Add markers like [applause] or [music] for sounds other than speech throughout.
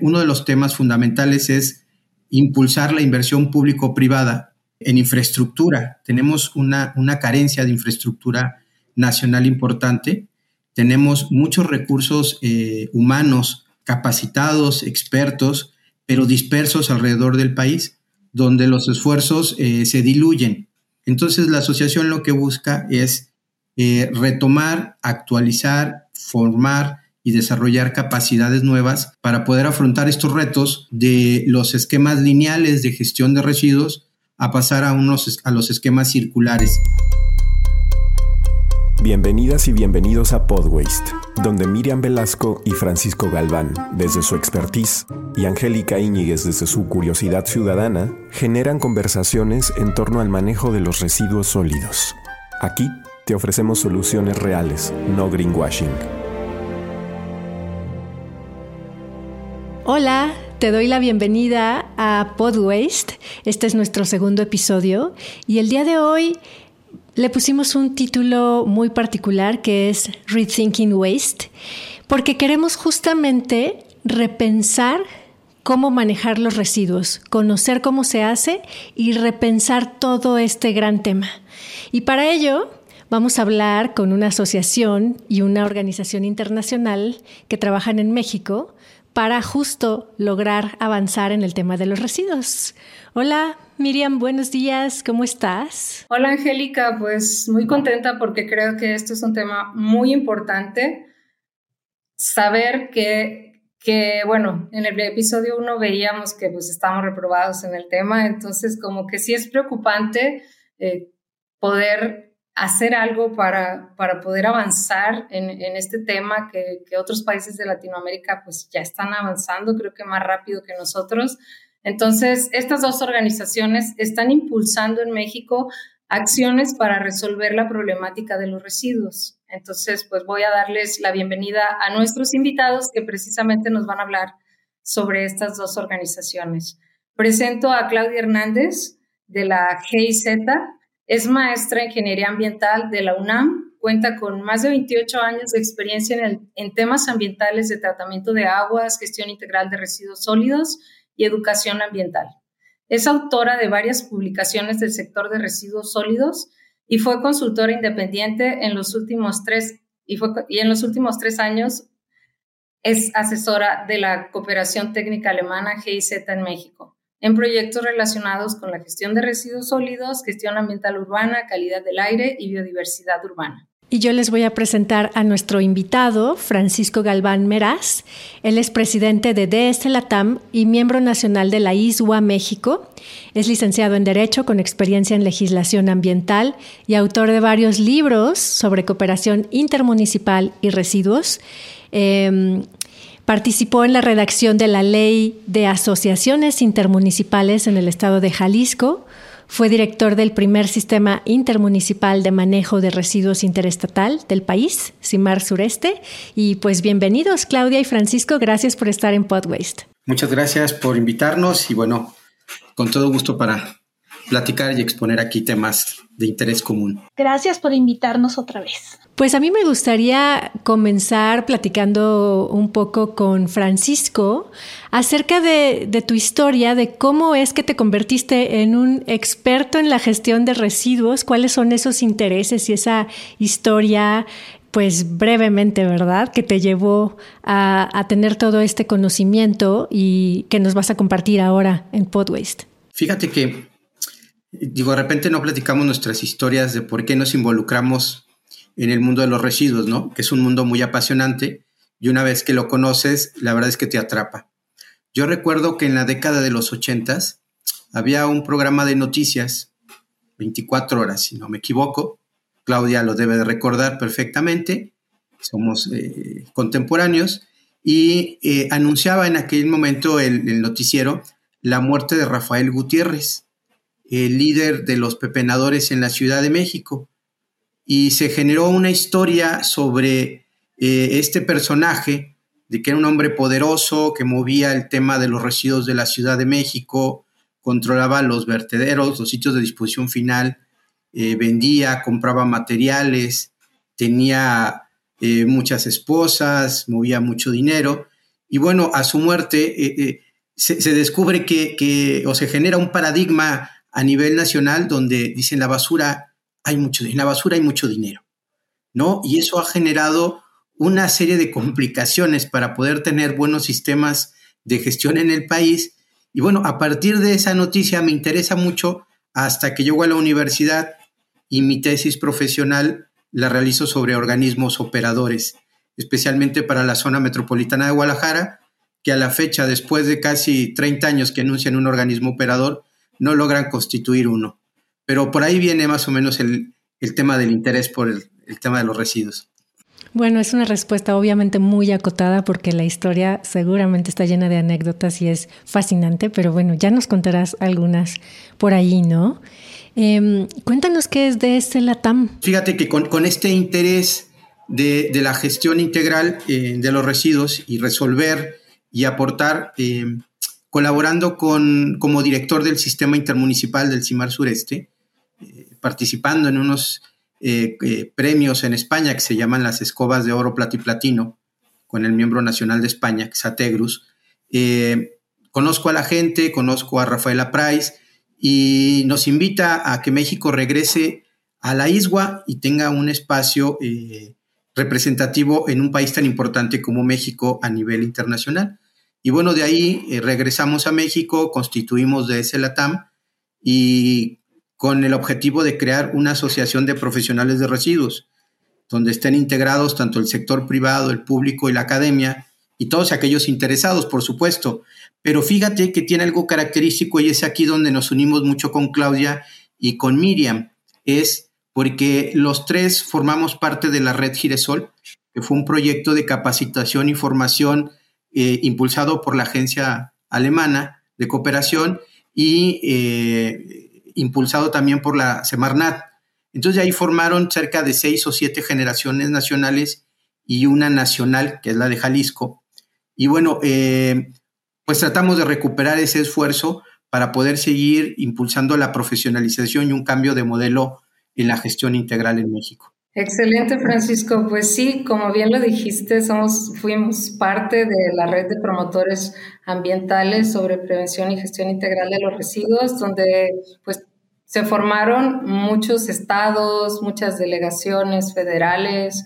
uno de los temas fundamentales es impulsar la inversión público-privada en infraestructura. Tenemos una, una carencia de infraestructura nacional importante. Tenemos muchos recursos eh, humanos capacitados, expertos, pero dispersos alrededor del país, donde los esfuerzos eh, se diluyen. Entonces la asociación lo que busca es eh, retomar, actualizar, formar y desarrollar capacidades nuevas para poder afrontar estos retos de los esquemas lineales de gestión de residuos a pasar a, unos, a los esquemas circulares. Bienvenidas y bienvenidos a Podwaste, donde Miriam Velasco y Francisco Galván, desde su expertise, y Angélica Íñiguez desde su curiosidad ciudadana, generan conversaciones en torno al manejo de los residuos sólidos. Aquí te ofrecemos soluciones reales, no greenwashing. Hola, te doy la bienvenida a Podwaste. Este es nuestro segundo episodio y el día de hoy le pusimos un título muy particular que es Rethinking Waste, porque queremos justamente repensar cómo manejar los residuos, conocer cómo se hace y repensar todo este gran tema. Y para ello vamos a hablar con una asociación y una organización internacional que trabajan en México para justo lograr avanzar en el tema de los residuos. Hola Miriam, buenos días, ¿cómo estás? Hola Angélica, pues muy contenta porque creo que esto es un tema muy importante. Saber que, que bueno, en el episodio 1 veíamos que pues estamos reprobados en el tema, entonces como que sí es preocupante eh, poder hacer algo para, para poder avanzar en, en este tema que, que, otros países de Latinoamérica pues ya están avanzando, creo que más rápido que nosotros. Entonces, estas dos organizaciones están impulsando en México acciones para resolver la problemática de los residuos. Entonces, pues voy a darles la bienvenida a nuestros invitados que precisamente nos van a hablar sobre estas dos organizaciones. Presento a Claudia Hernández de la GIZ, es maestra en Ingeniería Ambiental de la UNAM, cuenta con más de 28 años de experiencia en, temas ambientales de tratamiento de aguas, gestión integral de residuos sólidos y educación ambiental. Es autora de varias publicaciones del sector de residuos sólidos y fue consultora independiente en los últimos tres, y, fue, y en los últimos tres años es asesora de la Cooperación Técnica Alemana GIZ en México en proyectos relacionados con la gestión de residuos sólidos, gestión ambiental urbana, calidad del aire y biodiversidad urbana. Y yo les voy a presentar a nuestro invitado, Francisco Galván Meraz. Él es presidente de DS Latam y miembro nacional de la ISUA México. Es licenciado en Derecho con experiencia en legislación ambiental y autor de varios libros sobre cooperación intermunicipal y residuos. Eh, Participó en la redacción de la Ley de Asociaciones Intermunicipales en el estado de Jalisco. Fue director del primer sistema intermunicipal de manejo de residuos interestatal del país, CIMAR Sureste. Y pues bienvenidos, Claudia y Francisco. Gracias por estar en Podwaste. Muchas gracias por invitarnos y bueno, con todo gusto para platicar y exponer aquí temas de interés común. Gracias por invitarnos otra vez. Pues a mí me gustaría comenzar platicando un poco con Francisco acerca de, de, tu historia, de cómo es que te convertiste en un experto en la gestión de residuos, cuáles son esos intereses y esa historia, pues brevemente, ¿verdad? Que te llevó a, a tener todo este conocimiento y que nos vas a compartir ahora en Podwaste. Fíjate que digo, de repente no platicamos nuestras historias de por qué nos involucramos en el mundo de los residuos, ¿no? Que es un mundo muy apasionante y una vez que lo conoces, la verdad es que te atrapa. Yo recuerdo que en la década de los ochentas había un programa de noticias, 24 horas, si no me equivoco. Claudia lo debe de recordar perfectamente, somos eh, contemporáneos, y eh, anunciaba en aquel momento el, el noticiero la muerte de Rafael Gutiérrez, el líder de los pepenadores en la Ciudad de México. Y se generó una historia sobre eh, este personaje, de que era un hombre poderoso que movía el tema de los residuos de la Ciudad de México, controlaba los vertederos, los sitios de disposición final, eh, vendía, compraba materiales, tenía eh, muchas esposas, movía mucho dinero Y bueno, a su muerte se, descubre que, o se genera un paradigma a nivel nacional donde dicen la basura hay mucho, en la basura hay mucho dinero, ¿no? Y eso ha generado una serie de complicaciones para poder tener buenos sistemas de gestión en el país. Y bueno, a partir de esa noticia me interesa mucho hasta que llego a la universidad y mi tesis profesional la realizo sobre organismos operadores, especialmente para la zona metropolitana de Guadalajara, que a la fecha, después de casi 30 años que anuncian un organismo operador, no logran constituir uno. Pero por ahí viene más o menos el, tema del interés por el, el tema de los residuos. Bueno, es una respuesta obviamente muy acotada porque la historia seguramente está llena de anécdotas y es fascinante, pero bueno, ya nos contarás algunas por ahí, ¿no? Em, cuéntanos qué es de este LATAM. Fíjate que con, este interés de, la gestión integral eh, de los residuos y resolver y aportar, eh, colaborando con, como director del sistema intermunicipal del CIMAR Sureste, eh, participando en unos premios en España que se llaman las escobas de oro, plata y platino, con el miembro nacional de España, que es Ategrus. conozco a la gente, conozco a Rafaela Price, y nos invita a que México regrese a la isla y tenga un espacio eh, representativo en un país tan importante como México a nivel internacional. Y bueno, de ahí eh, regresamos a México, constituimos de ese LATAM y con el objetivo de crear una asociación de profesionales de residuos, donde estén integrados tanto el sector privado, el público y la academia, y todos aquellos interesados, por supuesto, pero fíjate que tiene algo característico y es aquí donde nos unimos mucho con Claudia y con Miriam. Es porque los tres formamos parte de la red Giresol, que fue un proyecto de capacitación y formación eh, impulsado por la agencia alemana de cooperación y eh, impulsado también por la Semarnat. Entonces ahí formaron cerca de seis o siete generaciones nacionales y una nacional, que es la de Jalisco. Y bueno, eh, pues tratamos de recuperar ese esfuerzo para poder seguir impulsando la profesionalización y un cambio de modelo en la gestión integral en México. Excelente, Francisco. Pues sí, como bien lo dijiste, somos, fuimos parte de la red de promotores ambientales sobre prevención y gestión integral de los residuos, donde pues se formaron muchos estados, muchas delegaciones federales,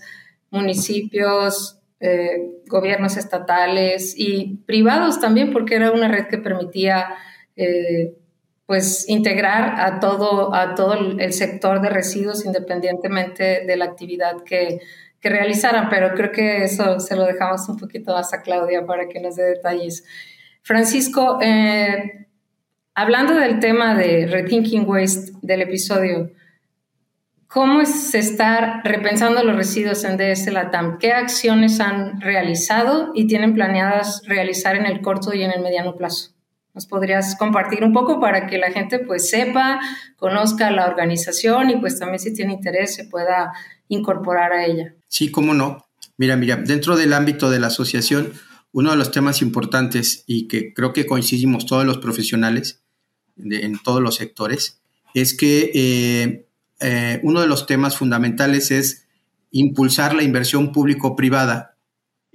municipios, eh, gobiernos estatales y privados también, porque era una red que permitía eh, pues integrar a todo, a todo el sector de residuos independientemente de la actividad que, que realizaran, pero creo que eso se lo dejamos un poquito más a Claudia para que nos dé detalles. Francisco, eh, hablando del tema de Rethinking Waste del episodio, ¿Cómo es estar repensando los residuos en DS Latam? ¿Qué acciones han realizado y tienen planeadas realizar en el corto y en el mediano plazo? ¿Nos podrías compartir un poco para que la gente pues sepa, conozca la organización y pues también si tiene interés se pueda incorporar a ella? Sí, cómo no. Mira, mira, dentro del ámbito de la asociación, uno de los temas importantes y que creo que coincidimos todos los profesionales en todos los sectores es que eh, eh, uno de los temas fundamentales es impulsar la inversión público-privada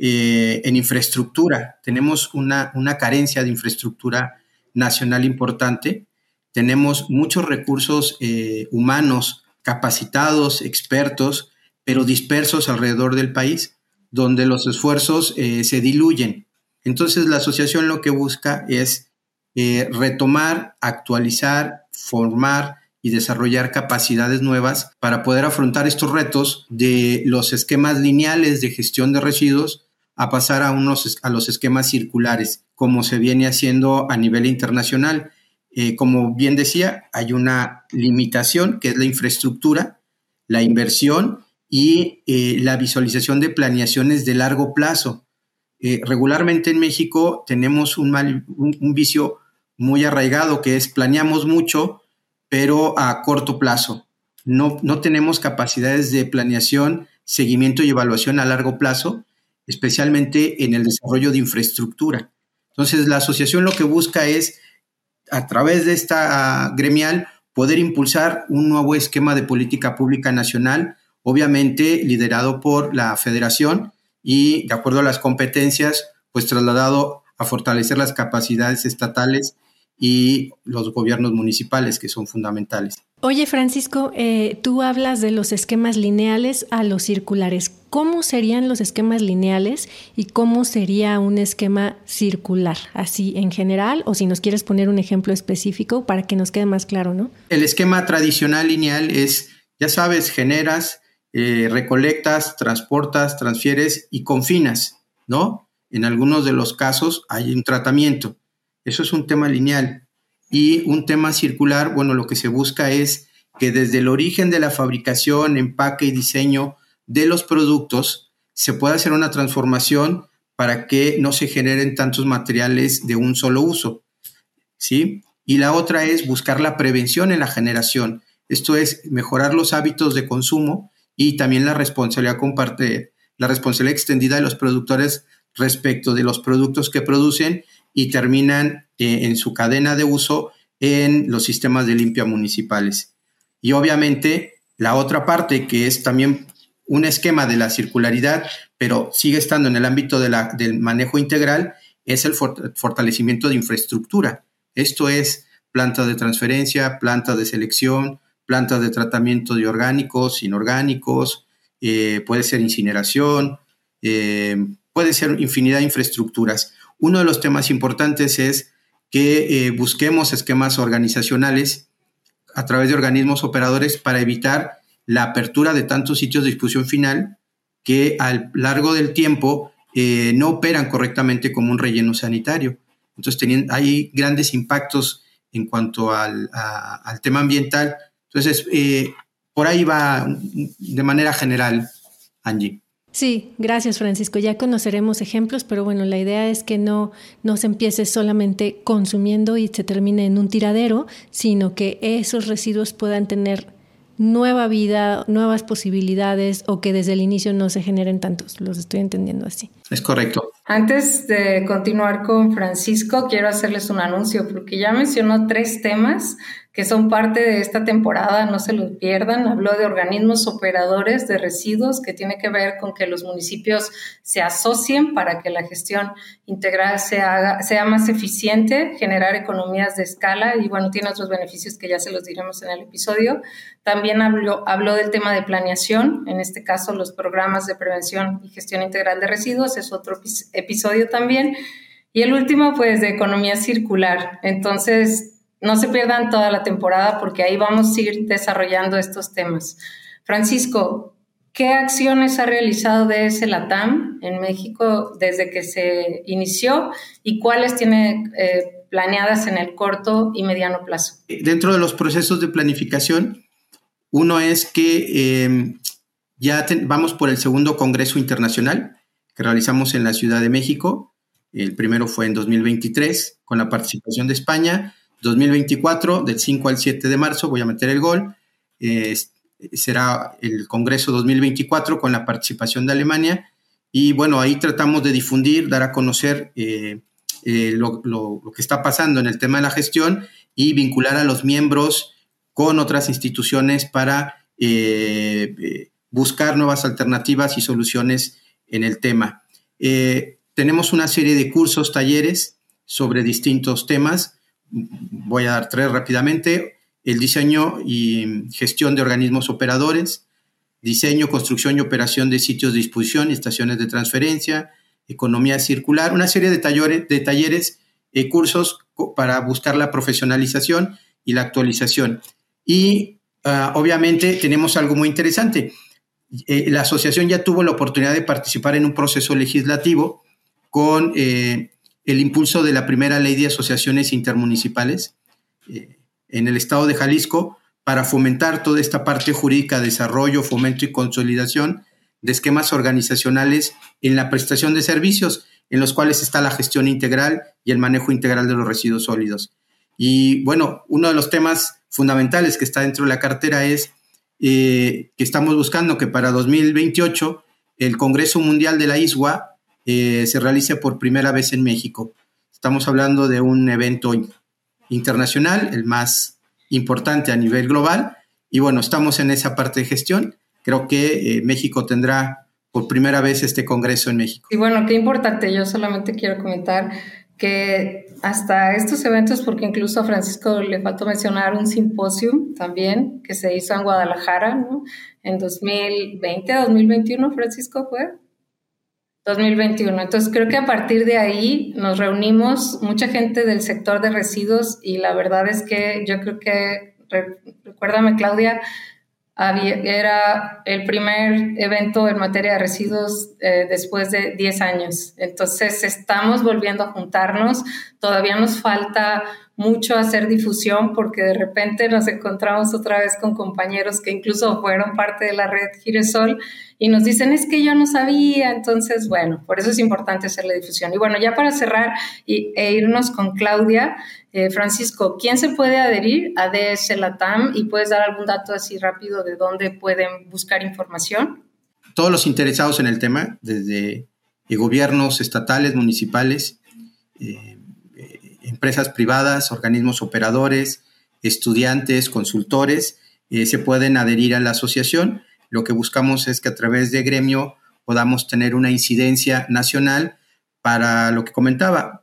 eh, en infraestructura. Tenemos una, carencia de infraestructura nacional importante. Tenemos muchos recursos eh, humanos capacitados, expertos, pero dispersos alrededor del país, donde los esfuerzos se diluyen. Entonces la asociación lo que busca es retomar, actualizar, formar y desarrollar capacidades nuevas para poder afrontar estos retos de los esquemas lineales de gestión de residuos a pasar a, unos, a los esquemas circulares, como se viene haciendo a nivel internacional. Eh, como bien decía, hay una limitación que es la infraestructura, la inversión y eh, la visualización de planeaciones de largo plazo. Eh, regularmente en México tenemos un, un vicio muy arraigado que es planeamos mucho, pero a corto plazo. No, no tenemos capacidades de planeación, seguimiento y evaluación a largo plazo, especialmente en el desarrollo de infraestructura. Entonces, la asociación lo que busca es, a través de esta gremial, poder impulsar un nuevo esquema de política pública nacional, obviamente liderado por la federación y, de acuerdo a las competencias, pues trasladado a fortalecer las capacidades estatales y los gobiernos municipales, que son fundamentales. Oye, Francisco, eh, tú hablas de los esquemas lineales a los circulares. ¿Cómo serían los esquemas lineales y cómo sería un esquema circular? Así en general, o si nos quieres poner un ejemplo específico para que nos quede más claro, ¿no? El esquema tradicional lineal es, ya sabes, generas, eh, recolectas, transportas, transfieres y confinas, ¿no? En algunos de los casos hay un tratamiento. Eso es un tema lineal. Y un tema circular, bueno, lo que se busca es que desde el origen de la fabricación, empaque y diseño de los productos se pueda hacer una transformación para que no se generen tantos materiales de un solo uso. ¿Sí? Y la otra es buscar la prevención en la generación. Esto es mejorar los hábitos de consumo y también la responsabilidad comparte, la responsabilidad extendida de los productores respecto de los productos que producen y terminan eh, en su cadena de uso en los sistemas de limpia municipales. Y obviamente la otra parte que es también un esquema de la circularidad, pero sigue estando en el ámbito del manejo integral, es el fortalecimiento de infraestructura. Esto es plantas de transferencia, plantas de selección, plantas de tratamiento de orgánicos, inorgánicos, eh, puede ser incineración, eh, puede ser infinidad de infraestructuras. Uno de los temas importantes es que eh, busquemos esquemas organizacionales a través de organismos operadores para evitar la apertura de tantos sitios de disposición final que a largo del tiempo eh, no operan correctamente como un relleno sanitario. Entonces hay grandes impactos en cuanto al, al tema ambiental. Entonces, eh, por ahí va de manera general, Angie. Sí, gracias Francisco. Ya conoceremos ejemplos, pero bueno, la idea es que no, no se empiece solamente consumiendo y se termine en un tiradero, sino que esos residuos puedan tener nueva vida, nuevas posibilidades o que desde el inicio no se generen tantos. Los estoy entendiendo así. Es correcto. Antes de continuar con Francisco, quiero hacerles un anuncio porque ya mencionó tres temas que son parte de esta temporada, no se los pierdan. Habló de organismos operadores de residuos, que tiene que ver con que los municipios se asocien para que la gestión integral se haga, sea más eficiente, generar economías de escala y bueno, tiene otros beneficios que ya se los diremos en el episodio. También habló, habló del tema de planeación, en este caso los programas de prevención y gestión integral de residuos, es otro episodio también. Y el último, pues, de economía circular. Entonces, no se pierdan toda la temporada porque ahí vamos a ir desarrollando estos temas. Francisco, ¿qué acciones ha realizado DS Latam en México desde que se inició y cuáles tiene eh, planeadas en el corto y mediano plazo? Dentro de los procesos de planificación, uno es que em, ya vamos por el segundo Congreso Internacional que realizamos en la Ciudad de México. El primero fue en 2023 con la participación de España 2024, del 5 al 7 de marzo, voy a meter el gol. será el Congreso 2024 con la participación de Alemania. Y bueno, ahí tratamos de difundir, dar a conocer eh, eh, lo, que está pasando en el tema de la gestión y vincular a los miembros con otras instituciones para eh, buscar nuevas alternativas y soluciones en el tema. tenemos una serie de cursos, talleres sobre distintos temas voy a dar tres rápidamente. El diseño y gestión de organismos operadores, diseño, construcción y operación de sitios de disposición y estaciones de transferencia, economía circular, una serie de, talleres, de talleres y cursos para buscar la profesionalización y la actualización. Y ah, obviamente tenemos algo muy interesante. Eh, la asociación ya tuvo la oportunidad de participar en un proceso legislativo con eh, el impulso de la primera ley de asociaciones intermunicipales eh, en el estado de Jalisco para fomentar toda esta parte jurídica, desarrollo, fomento y consolidación de esquemas organizacionales en la prestación de servicios, en los cuales está la gestión integral y el manejo integral de los residuos sólidos. Y bueno, uno de los temas fundamentales que está dentro de la cartera es eh, que estamos buscando que para 2028 el Congreso Mundial de la ISWA eh, se realice por primera vez en México. Estamos hablando de un evento internacional, el más importante a nivel global, y bueno, estamos en esa parte de gestión. Creo que eh, México tendrá por primera vez este Congreso en México. Y bueno, qué importante, yo solamente quiero comentar que hasta estos eventos, porque incluso a Francisco le faltó mencionar un simposio también que se hizo en Guadalajara, ¿no? En 2020, 2021, Francisco fue. 2021. Entonces creo que a partir de ahí nos reunimos mucha gente del sector de residuos y la verdad es que yo creo que, recuérdame Claudia, era el primer evento en materia de residuos eh, después de 10 años. Entonces estamos volviendo a juntarnos. Todavía nos falta mucho hacer difusión porque de repente nos encontramos otra vez con compañeros que incluso fueron parte de la red Giresol y nos dicen es que yo no sabía. Entonces, bueno, por eso es importante hacer la difusión. Y bueno, ya para cerrar y, e irnos con Claudia, eh, Francisco, ¿quién se puede adherir a DS Latam y puedes dar algún dato así rápido de dónde pueden buscar información? Todos los interesados en el tema, desde eh, gobiernos estatales, municipales, eh, empresas privadas, organismos operadores, estudiantes, consultores, se pueden adherir a la asociación. Lo que buscamos es que a través de gremio podamos tener una incidencia nacional para lo que comentaba,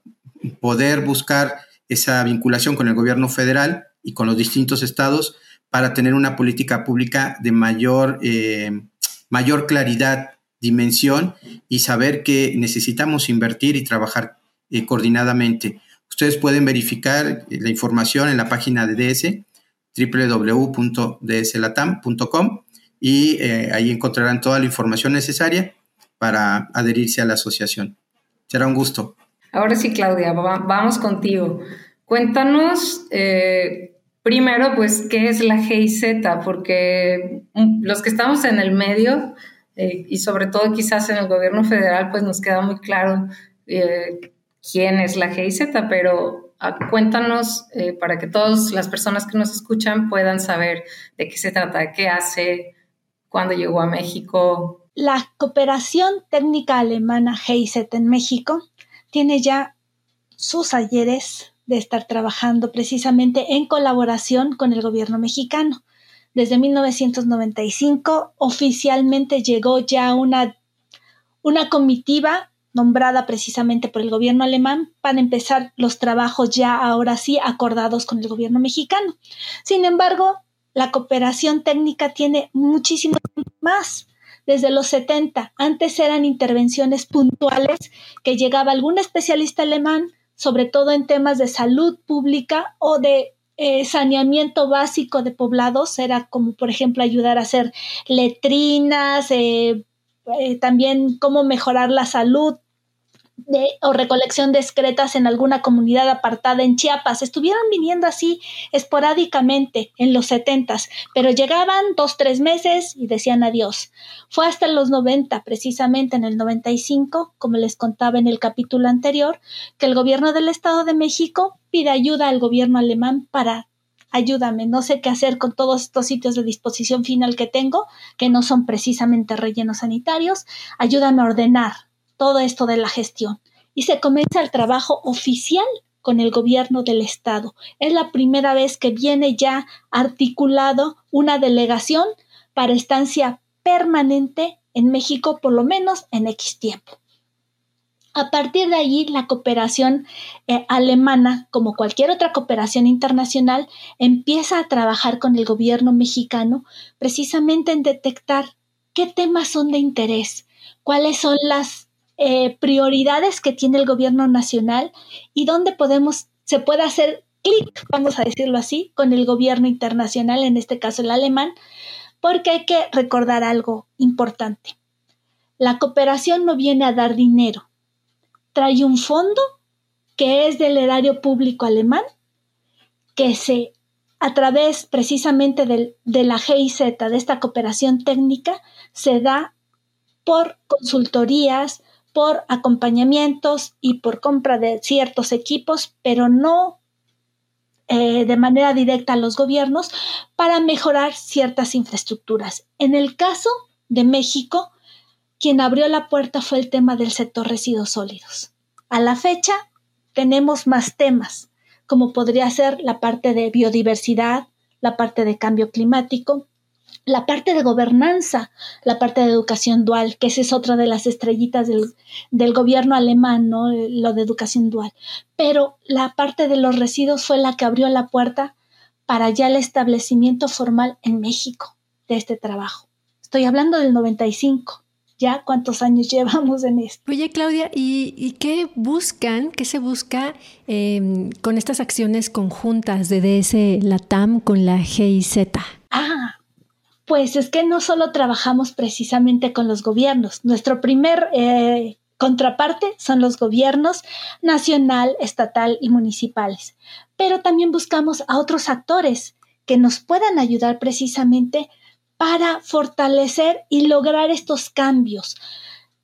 poder buscar esa vinculación con el gobierno federal y con los distintos estados para tener una política pública de mayor, eh, mayor claridad, dimensión y saber que necesitamos invertir y trabajar eh, coordinadamente. Ustedes pueden verificar eh, la información en la página de DS, www.dslatam.com y ahí encontrarán toda la información necesaria para adherirse a la asociación. Será un gusto. Ahora sí, Claudia, vamos contigo. Cuéntanos eh, primero, pues, ¿qué es la GIZ? Porque mm, los que estamos en el medio eh, y sobre todo quizás en el gobierno federal, pues nos queda muy claro eh, quién es la GIZ, pero ah, cuéntanos para que todas las personas que nos escuchan puedan saber de qué se trata, qué hace, cuándo llegó a México. La cooperación técnica alemana GIZ en México tiene ya sus ayeres de estar trabajando precisamente en colaboración con el gobierno mexicano. Desde 1995 oficialmente llegó ya una, una comitiva nombrada precisamente por el gobierno alemán para empezar los trabajos ya ahora sí acordados con el gobierno mexicano. Sin embargo, la cooperación técnica tiene muchísimo más desde los 70. Antes eran intervenciones puntuales que llegaba algún especialista alemán, sobre todo en temas de salud pública o de eh, saneamiento básico de poblados. Era como, por ejemplo, ayudar a hacer letrinas, eh, eh, también cómo mejorar la salud o recolección de excretas en alguna comunidad apartada en Chiapas. Estuvieron viniendo así esporádicamente en los setentas, pero llegaban dos, tres meses y decían adiós. Fue hasta los 90, precisamente en el 95, como les contaba en el capítulo anterior, que el gobierno del Estado de México pide ayuda al gobierno alemán para ayúdame, no sé qué hacer con todos estos sitios de disposición final que tengo, que no son precisamente rellenos sanitarios, ayúdame a ordenar, todo esto de la gestión y se comienza el trabajo oficial con el gobierno del estado. Es la primera vez que viene ya articulado una delegación para estancia permanente en México, por lo menos en X tiempo. A partir de allí, la cooperación eh, alemana, como cualquier otra cooperación internacional, empieza a trabajar con el gobierno mexicano precisamente en detectar qué temas son de interés, cuáles son las eh, prioridades que tiene el gobierno nacional y dónde podemos, se puede hacer clic, vamos a decirlo así, con el gobierno internacional, en este caso el alemán, porque hay que recordar algo importante. La cooperación no viene a dar dinero, trae un fondo que es del erario público alemán, que se, a través precisamente de la GIZ, de esta cooperación técnica, se da por consultorías, por acompañamientos y por compra de ciertos equipos, pero no eh, de manera directa a los gobiernos para mejorar ciertas infraestructuras. En el caso de México, quien abrió la puerta fue el tema del sector residuos sólidos. A la fecha tenemos más temas, como podría ser la parte de biodiversidad, la parte de cambio climático, la parte de gobernanza, la parte de educación dual, que esa es otra de las estrellitas del, gobierno alemán, ¿no? lo de educación dual. Pero la parte de los residuos fue la que abrió la puerta para ya el establecimiento formal en México de este trabajo. Estoy hablando del 95 ya cuántos años [laughs] llevamos en esto. Oye, Claudia, ¿y, qué buscan, qué se busca em, con estas acciones conjuntas de DS Latam con la GIZ? Ah, pues es que no solo trabajamos precisamente con los gobiernos, nuestro primer eh, contraparte son los gobiernos nacional, estatal y municipales, pero también buscamos a otros actores que nos puedan ayudar precisamente para fortalecer y lograr estos cambios.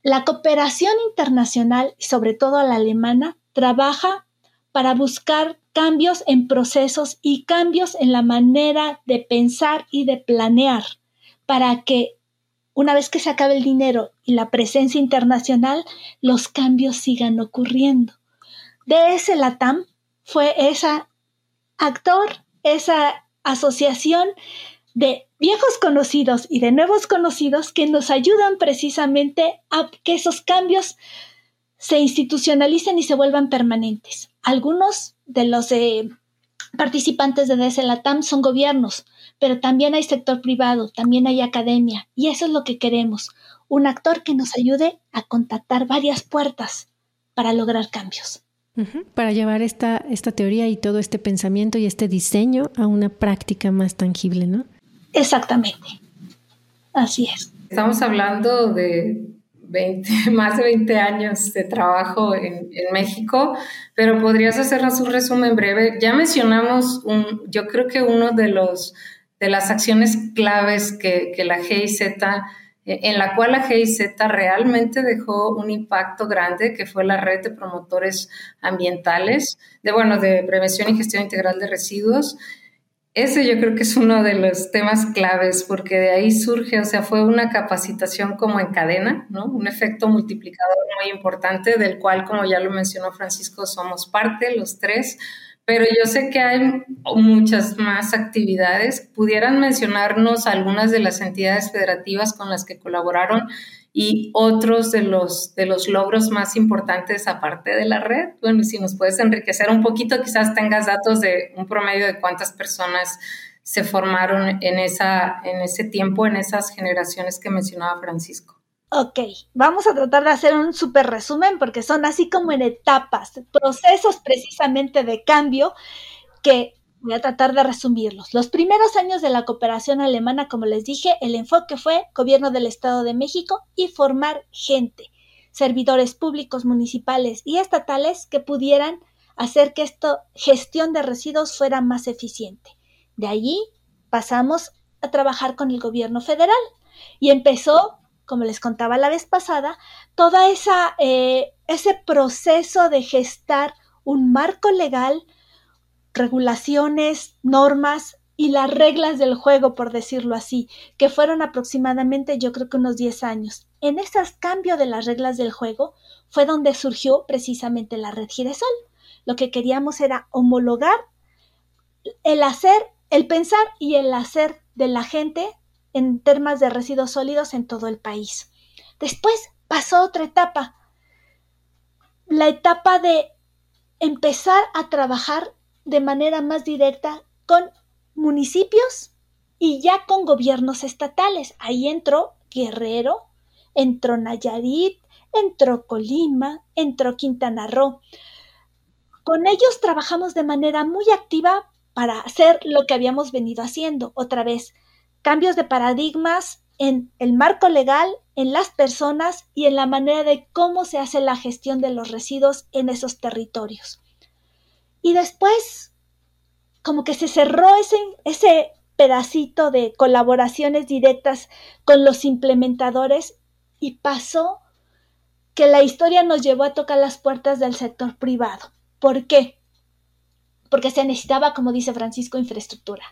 La cooperación internacional, y sobre todo la alemana, trabaja para buscar cambios en procesos y cambios en la manera de pensar y de planear para que una vez que se acabe el dinero y la presencia internacional, los cambios sigan ocurriendo. De ese LATAM fue ese actor, esa asociación de viejos conocidos y de nuevos conocidos que nos ayudan precisamente a que esos cambios se institucionalicen y se vuelvan permanentes. Algunos de los eh, participantes de DS Latam son gobiernos, pero también hay sector privado, también hay academia, y eso es lo que queremos, un actor que nos ayude a contactar varias puertas para lograr cambios. Para llevar esta, esta teoría y todo este pensamiento y este diseño a una práctica más tangible, ¿no? Exactamente. Así es. Estamos hablando de 20, [laughs] más de 20 años de trabajo en, México, pero podrías hacernos un resumen breve. Ya mencionamos, yo creo que uno de los de las acciones claves que, que la GIZ, en la cual la GIZ realmente dejó un impacto grande, que fue la red de promotores ambientales, de bueno, de prevención y gestión integral de residuos, ese yo creo que es uno de los temas claves porque de ahí surge, o sea, fue una capacitación como en cadena, ¿no? Un efecto multiplicador muy importante del cual, como ya lo mencionó Francisco, somos parte los tres, pero yo sé que hay muchas más actividades. ¿Pudieran mencionarnos algunas de las entidades federativas con las que colaboraron y otros de los, de los logros más importantes aparte de la red. Bueno, si nos puedes enriquecer un poquito, quizás tengas datos de un promedio de cuántas personas se formaron en, esa, en ese tiempo, en esas generaciones que mencionaba Francisco. Ok, vamos a tratar de hacer un súper resumen porque son así como en etapas, procesos precisamente de cambio que Voy a tratar de resumirlos. Los primeros años de la cooperación alemana, como les dije, el enfoque fue gobierno del Estado de México y formar gente, servidores públicos, municipales y estatales que pudieran hacer que esta gestión de residuos fuera más eficiente. De allí pasamos a trabajar con el gobierno federal y empezó, como les contaba la vez pasada, todo eh, ese proceso de gestar un marco legal regulaciones, normas y las reglas del juego, por decirlo así, que fueron aproximadamente yo creo que unos 10 años. En ese cambio de las reglas del juego fue donde surgió precisamente la red Giresol. Lo que queríamos era homologar el hacer, el pensar y el hacer de la gente en temas de residuos sólidos en todo el país. Después pasó otra etapa, la etapa de empezar a trabajar de manera más directa con municipios y ya con gobiernos estatales. Ahí entró Guerrero, entró Nayarit, entró Colima, entró Quintana Roo. Con ellos trabajamos de manera muy activa para hacer lo que habíamos venido haciendo. Otra vez, cambios de paradigmas en el marco legal, en las personas y en la manera de cómo se hace la gestión de los residuos en esos territorios. Y después, como que se cerró ese, ese pedacito de colaboraciones directas con los implementadores y pasó que la historia nos llevó a tocar las puertas del sector privado. ¿Por qué? Porque se necesitaba, como dice Francisco, infraestructura.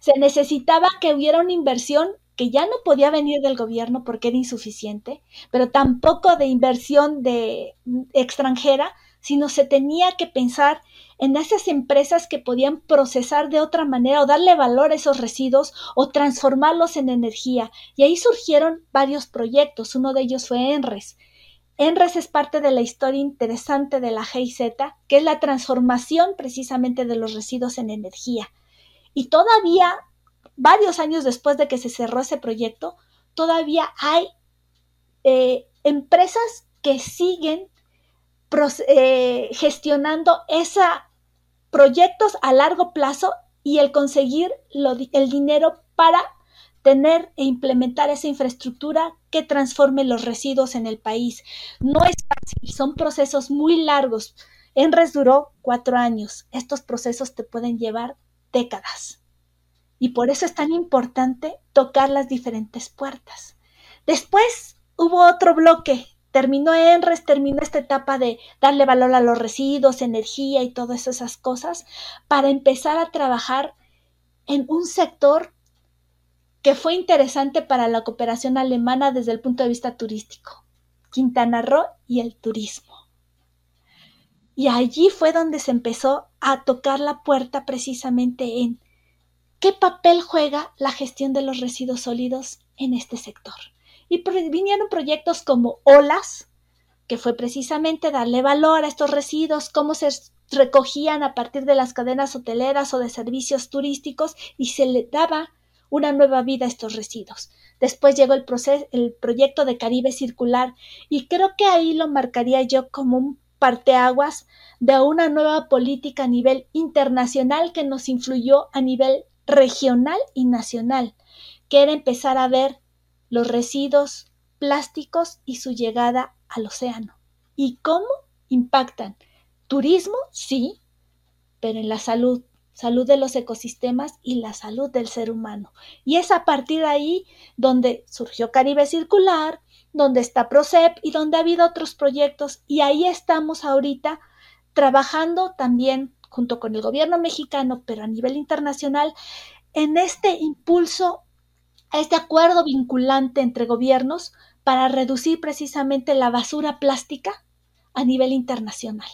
Se necesitaba que hubiera una inversión que ya no podía venir del gobierno porque era insuficiente, pero tampoco de inversión de extranjera, sino se tenía que pensar en esas empresas que podían procesar de otra manera o darle valor a esos residuos o transformarlos en energía. Y ahí surgieron varios proyectos. Uno de ellos fue ENRES. ENRES es parte de la historia interesante de la GIZ, que es la transformación precisamente de los residuos en energía. Y todavía, varios años después de que se cerró ese proyecto, todavía hay eh, empresas que siguen eh, gestionando esos proyectos a largo plazo y el conseguir el dinero para tener e implementar esa infraestructura que transforme los residuos en el país. No es fácil, son procesos muy largos. ENRES duró cuatro años. Estos procesos te pueden llevar décadas. Y por eso es tan importante tocar las diferentes puertas. Después hubo otro bloque terminó ENRES, terminó esta etapa de darle valor a los residuos, energía y todas esas cosas, para empezar a trabajar en un sector que fue interesante para la cooperación alemana desde el punto de vista turístico, Quintana Roo y el turismo. Y allí fue donde se empezó a tocar la puerta precisamente en qué papel juega la gestión de los residuos sólidos en este sector y vinieron proyectos como OLAS, que fue precisamente darle valor a estos residuos, cómo se recogían a partir de las cadenas hoteleras o de servicios turísticos y se le daba una nueva vida a estos residuos. Después llegó el, proceso, el proyecto de Caribe Circular y creo que ahí lo marcaría yo como un parteaguas de una nueva política a nivel internacional que nos influyó a nivel regional y nacional, que era empezar a ver los residuos plásticos y su llegada al océano. ¿Y cómo impactan? Turismo, sí, pero en la salud, salud de los ecosistemas y la salud del ser humano. Y es a partir de ahí donde surgió Caribe Circular, donde está PROCEP y donde ha habido otros proyectos. Y ahí estamos ahorita trabajando también junto con el gobierno mexicano, pero a nivel internacional, en este impulso este acuerdo vinculante entre gobiernos para reducir precisamente la basura plástica a nivel internacional.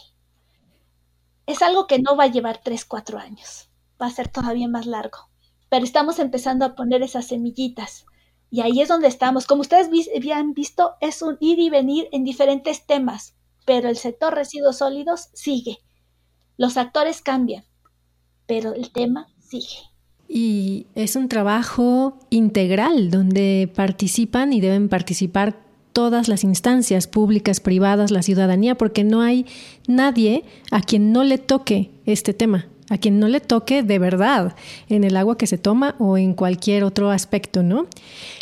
Es algo que no va a llevar tres, cuatro años, va a ser todavía más largo, pero estamos empezando a poner esas semillitas y ahí es donde estamos. Como ustedes habían visto, es un ir y venir en diferentes temas, pero el sector residuos sólidos sigue. Los actores cambian, pero el tema sigue. Y es un trabajo integral donde participan y deben participar todas las instancias públicas, privadas, la ciudadanía, porque no hay nadie a quien no le toque este tema a quien no le toque de verdad en el agua que se toma o en cualquier otro aspecto, ¿no?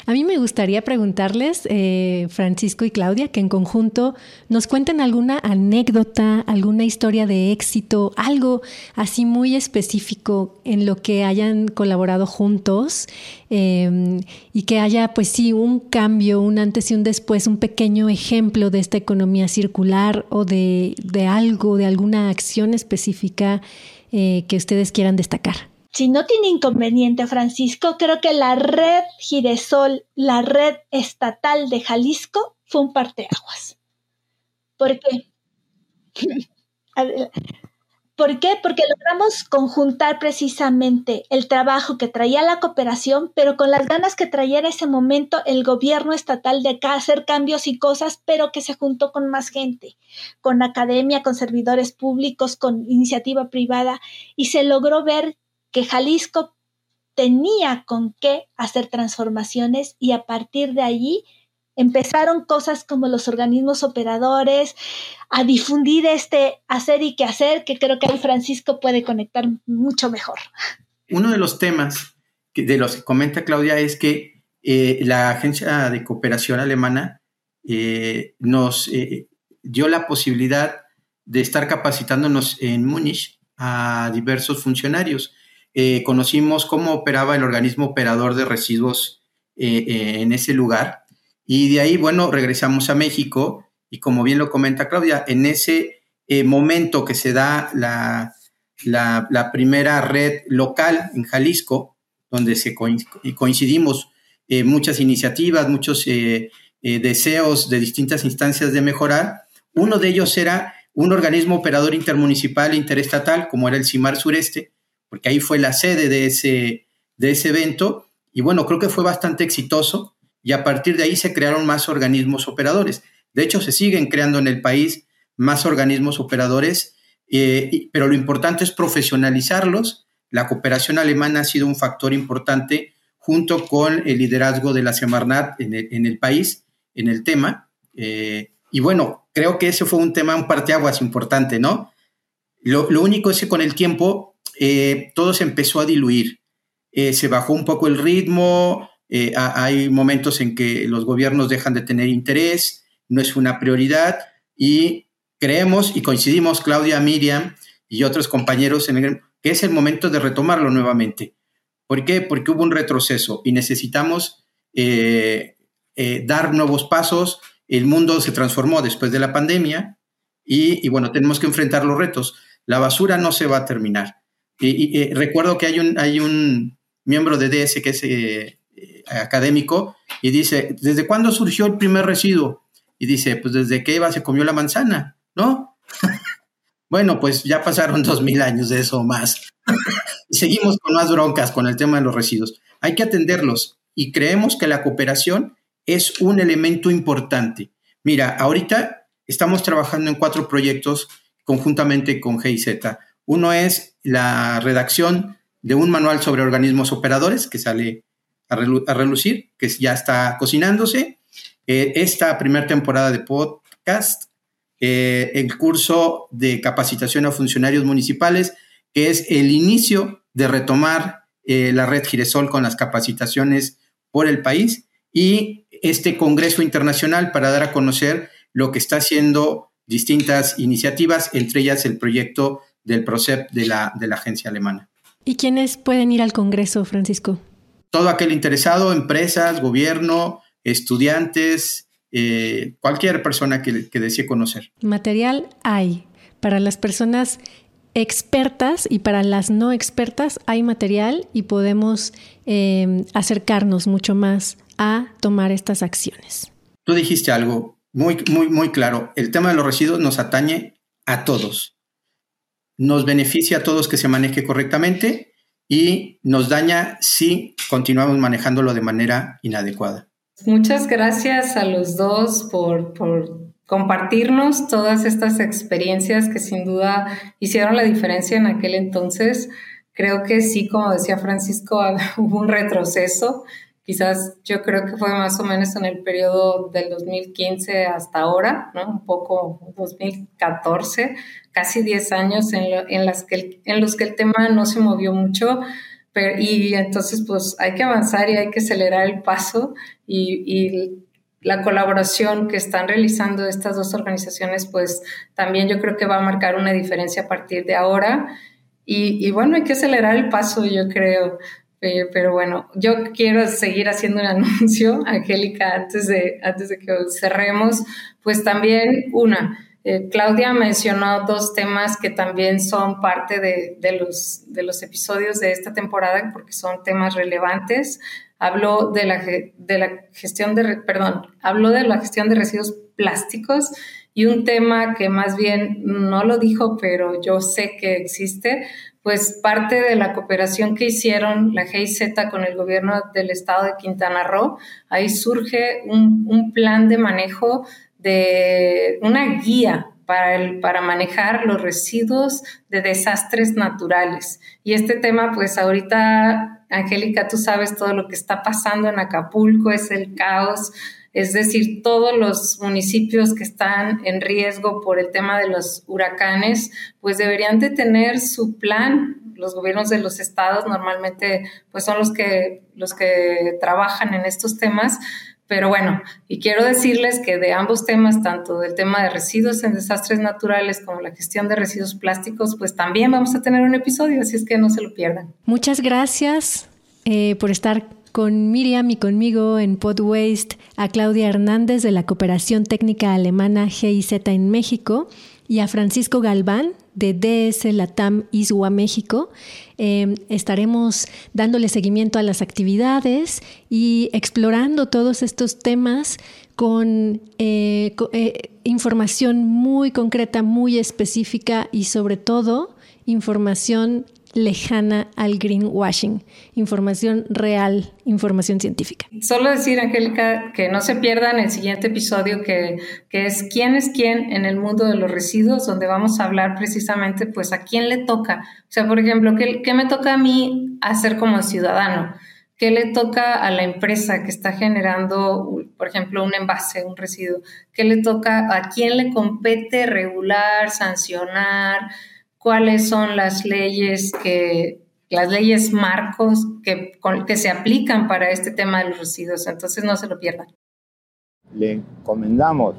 A mí me gustaría preguntarles, eh, Francisco y Claudia, que en conjunto nos cuenten alguna anécdota, alguna historia de éxito, algo así muy específico en lo que hayan colaborado juntos em, y que haya, pues sí, un cambio, un antes y un después, un pequeño ejemplo de esta economía circular o de, de algo, de alguna acción específica eh, que ustedes quieran destacar. Si no tiene inconveniente, Francisco, creo que la red Giresol, la red estatal de Jalisco, fue un parteaguas. ¿Por qué? [laughs] ¿Por qué? Porque logramos conjuntar precisamente el trabajo que traía la cooperación, pero con las ganas que traía en ese momento el gobierno estatal de hacer cambios y cosas, pero que se juntó con más gente, con academia, con servidores públicos, con iniciativa privada, y se logró ver que Jalisco tenía con qué hacer transformaciones y a partir de allí empezaron cosas como los organismos operadores a difundir este hacer y qué hacer, que creo que ahí Francisco puede conectar mucho mejor. Uno de los temas de los que comenta Claudia es que eh, la Agencia de Cooperación Alemana eh, nos eh, dio la posibilidad de estar capacitándonos en Múnich a diversos funcionarios. conocimos cómo operaba el organismo operador de residuos en ese lugar y de ahí, bueno, regresamos a México y como bien lo comenta Claudia, en ese eh, momento que se da la, la, primera red local en Jalisco, donde se coincidimos eh, muchas iniciativas, muchos eh, deseos de distintas instancias de mejorar, uno de ellos era un organismo operador intermunicipal e interestatal, como era el CIMAR Sureste, porque ahí fue la sede de ese, de ese evento, y bueno, creo que fue bastante exitoso, y a partir de ahí se crearon más organismos operadores. De hecho, se siguen creando en el país más organismos operadores, eh, pero lo importante es profesionalizarlos. La cooperación alemana ha sido un factor importante junto con el liderazgo de la Semarnat en el, país, en el tema. Eh, y bueno, creo que ese fue un tema, un parteaguas importante, ¿no? Lo, único es que con el tiempo eh, todo se empezó a diluir. se bajó un poco el ritmo, hay momentos en que los gobiernos dejan de tener interés, no es una prioridad y creemos y coincidimos, Claudia, Miriam y otros compañeros, en que es el momento de retomarlo nuevamente. ¿Por qué? Porque hubo un retroceso y necesitamos eh, eh, dar nuevos pasos. El mundo se transformó después de la pandemia y, bueno, tenemos que enfrentar los retos. La basura no se va a terminar. Y, eh, recuerdo que hay un, hay un miembro de DS que es académico y dice, ¿desde cuándo surgió el primer residuo? Y dice, pues desde que Eva se comió la manzana, ¿no? [laughs] bueno, pues ya pasaron dos mil años de eso o más. [laughs] Seguimos con más broncas con el tema de los residuos. Hay que atenderlos y creemos que la cooperación es un elemento importante. Mira, ahorita estamos trabajando en cuatro proyectos conjuntamente con GIZ. Uno es la redacción de un manual sobre organismos operadores que sale a, relucir, que ya está cocinándose. Eh, esta primera temporada de podcast, eh, el curso de capacitación a funcionarios municipales, que es el inicio de retomar eh, la red Giresol con las capacitaciones por el país y este Congreso Internacional para dar a conocer lo que está haciendo distintas iniciativas, entre ellas el proyecto del PROCEP de la, de la agencia alemana. ¿Y quiénes pueden ir al Congreso, Francisco? Todo aquel interesado, empresas, gobierno, estudiantes, eh, cualquier persona que, desee conocer. Material hay. Para las personas expertas y para las no expertas hay material y podemos em, acercarnos mucho más a tomar estas acciones. Tú dijiste algo muy, muy, muy claro. El tema de los residuos nos atañe a todos. Nos beneficia a todos que se maneje correctamente y nos daña si continuamos manejándolo de manera inadecuada. Muchas gracias a los dos por, compartirnos todas estas experiencias que sin duda hicieron la diferencia en aquel entonces. Creo que sí, como decía Francisco, [laughs] hubo un retroceso. Quizás yo creo que fue más o menos en el periodo del 2015 hasta ahora, ¿no? un poco 2014, casi 10 años en, en, las que en los que el tema no se movió mucho y entonces, pues hay que avanzar y hay que acelerar el paso y, la colaboración que están realizando estas dos organizaciones, pues también yo creo que va a marcar una diferencia a partir de ahora. Y, bueno, hay que acelerar el paso, yo creo. Eh, pero bueno, yo quiero seguir haciendo un [laughs] anuncio, Angélica, antes de, antes de que cerremos, pues también una, eh, Claudia mencionó dos temas que también son parte de, los, de los episodios de esta temporada porque son temas relevantes. Habló de la, de la gestión de, perdón, habló de la gestión de residuos plásticos y un tema que más bien no lo dijo, pero yo sé que existe, pues parte de la cooperación que hicieron la GIZ con el gobierno del estado de Quintana Roo, ahí surge un, un plan de manejo de una guía para, el, para manejar los residuos de desastres naturales. Y este tema, pues ahorita, Angélica, tú sabes todo lo que está pasando en Acapulco, es el caos, es decir, todos los municipios que están en riesgo por el tema de los huracanes, pues deberían de tener su plan. Los gobiernos de los estados normalmente pues son los que, los que trabajan en estos temas, pero bueno, y quiero decirles que de ambos temas, tanto del tema de residuos en desastres naturales como la gestión de residuos plásticos, pues también vamos a tener un episodio, así es que no se lo pierdan. Muchas gracias eh, por estar con Miriam y conmigo en Podwaste, a Claudia Hernández de la Cooperación Técnica Alemana GIZ en México y a Francisco Galván de DS Latam ISUA México. Em, estaremos dándole seguimiento a las actividades y explorando todos estos temas con, eh, eh, información muy concreta, muy específica y sobre todo información lejana al greenwashing, información real, información científica. Solo decir, Angélica, que no se pierdan el siguiente episodio que, que, es quién es quién en el mundo de los residuos, donde vamos a hablar precisamente pues a quién le toca. O sea, por ejemplo, ¿qué, qué me toca a mí hacer como ciudadano? ¿Qué le toca a la empresa que está generando, por ejemplo, un envase, un residuo? ¿Qué le toca, a quién le compete regular, sancionar? ¿Cuáles son las leyes que, las leyes marcos que, que se aplican para este tema de los residuos? Entonces no se lo pierdan. Le encomendamos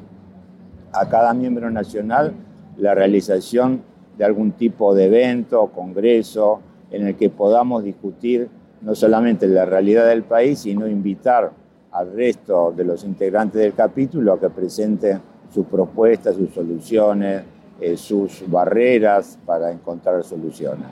a cada miembro nacional la realización de algún tipo de evento congreso en el que podamos discutir no solamente la realidad del país, sino invitar al resto de los integrantes del capítulo a que presenten sus propuestas, sus soluciones, eh, sus barreras para encontrar soluciones.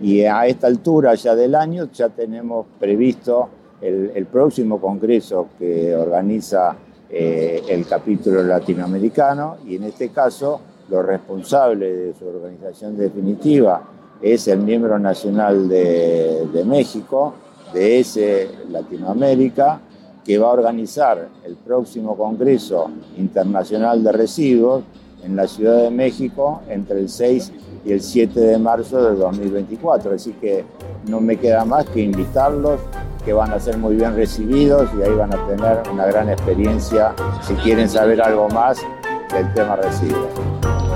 Y a esta altura ya del año ya tenemos previsto el, próximo congreso que organiza eh, el capítulo latinoamericano y en este caso los responsables de su organización definitiva es el miembro nacional de, de México, de ese Latinoamérica, que va a organizar el próximo Congreso Internacional de Residuos en la Ciudad de México entre el 6 y el 7 de marzo del 2024. Así que no me queda más que invitarlos, que van a ser muy bien recibidos y ahí van a tener una gran experiencia si quieren saber algo más del tema residuos.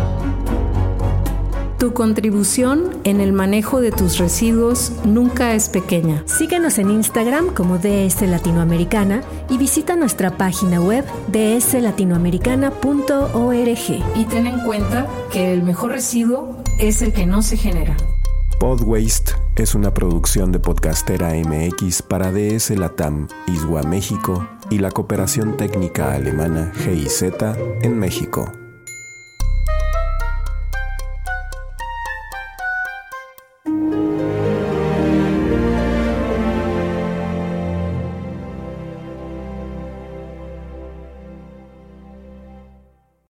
Tu contribución en el manejo de tus residuos nunca es pequeña. Síguenos en Instagram como DS Latinoamericana y visita nuestra página web dslatinoamericana.org. Y ten en cuenta que el mejor residuo es el que no se genera. Podwaste es una producción de Podcastera MX para DS Latam, Iswa México y la cooperación técnica alemana GIZ en México.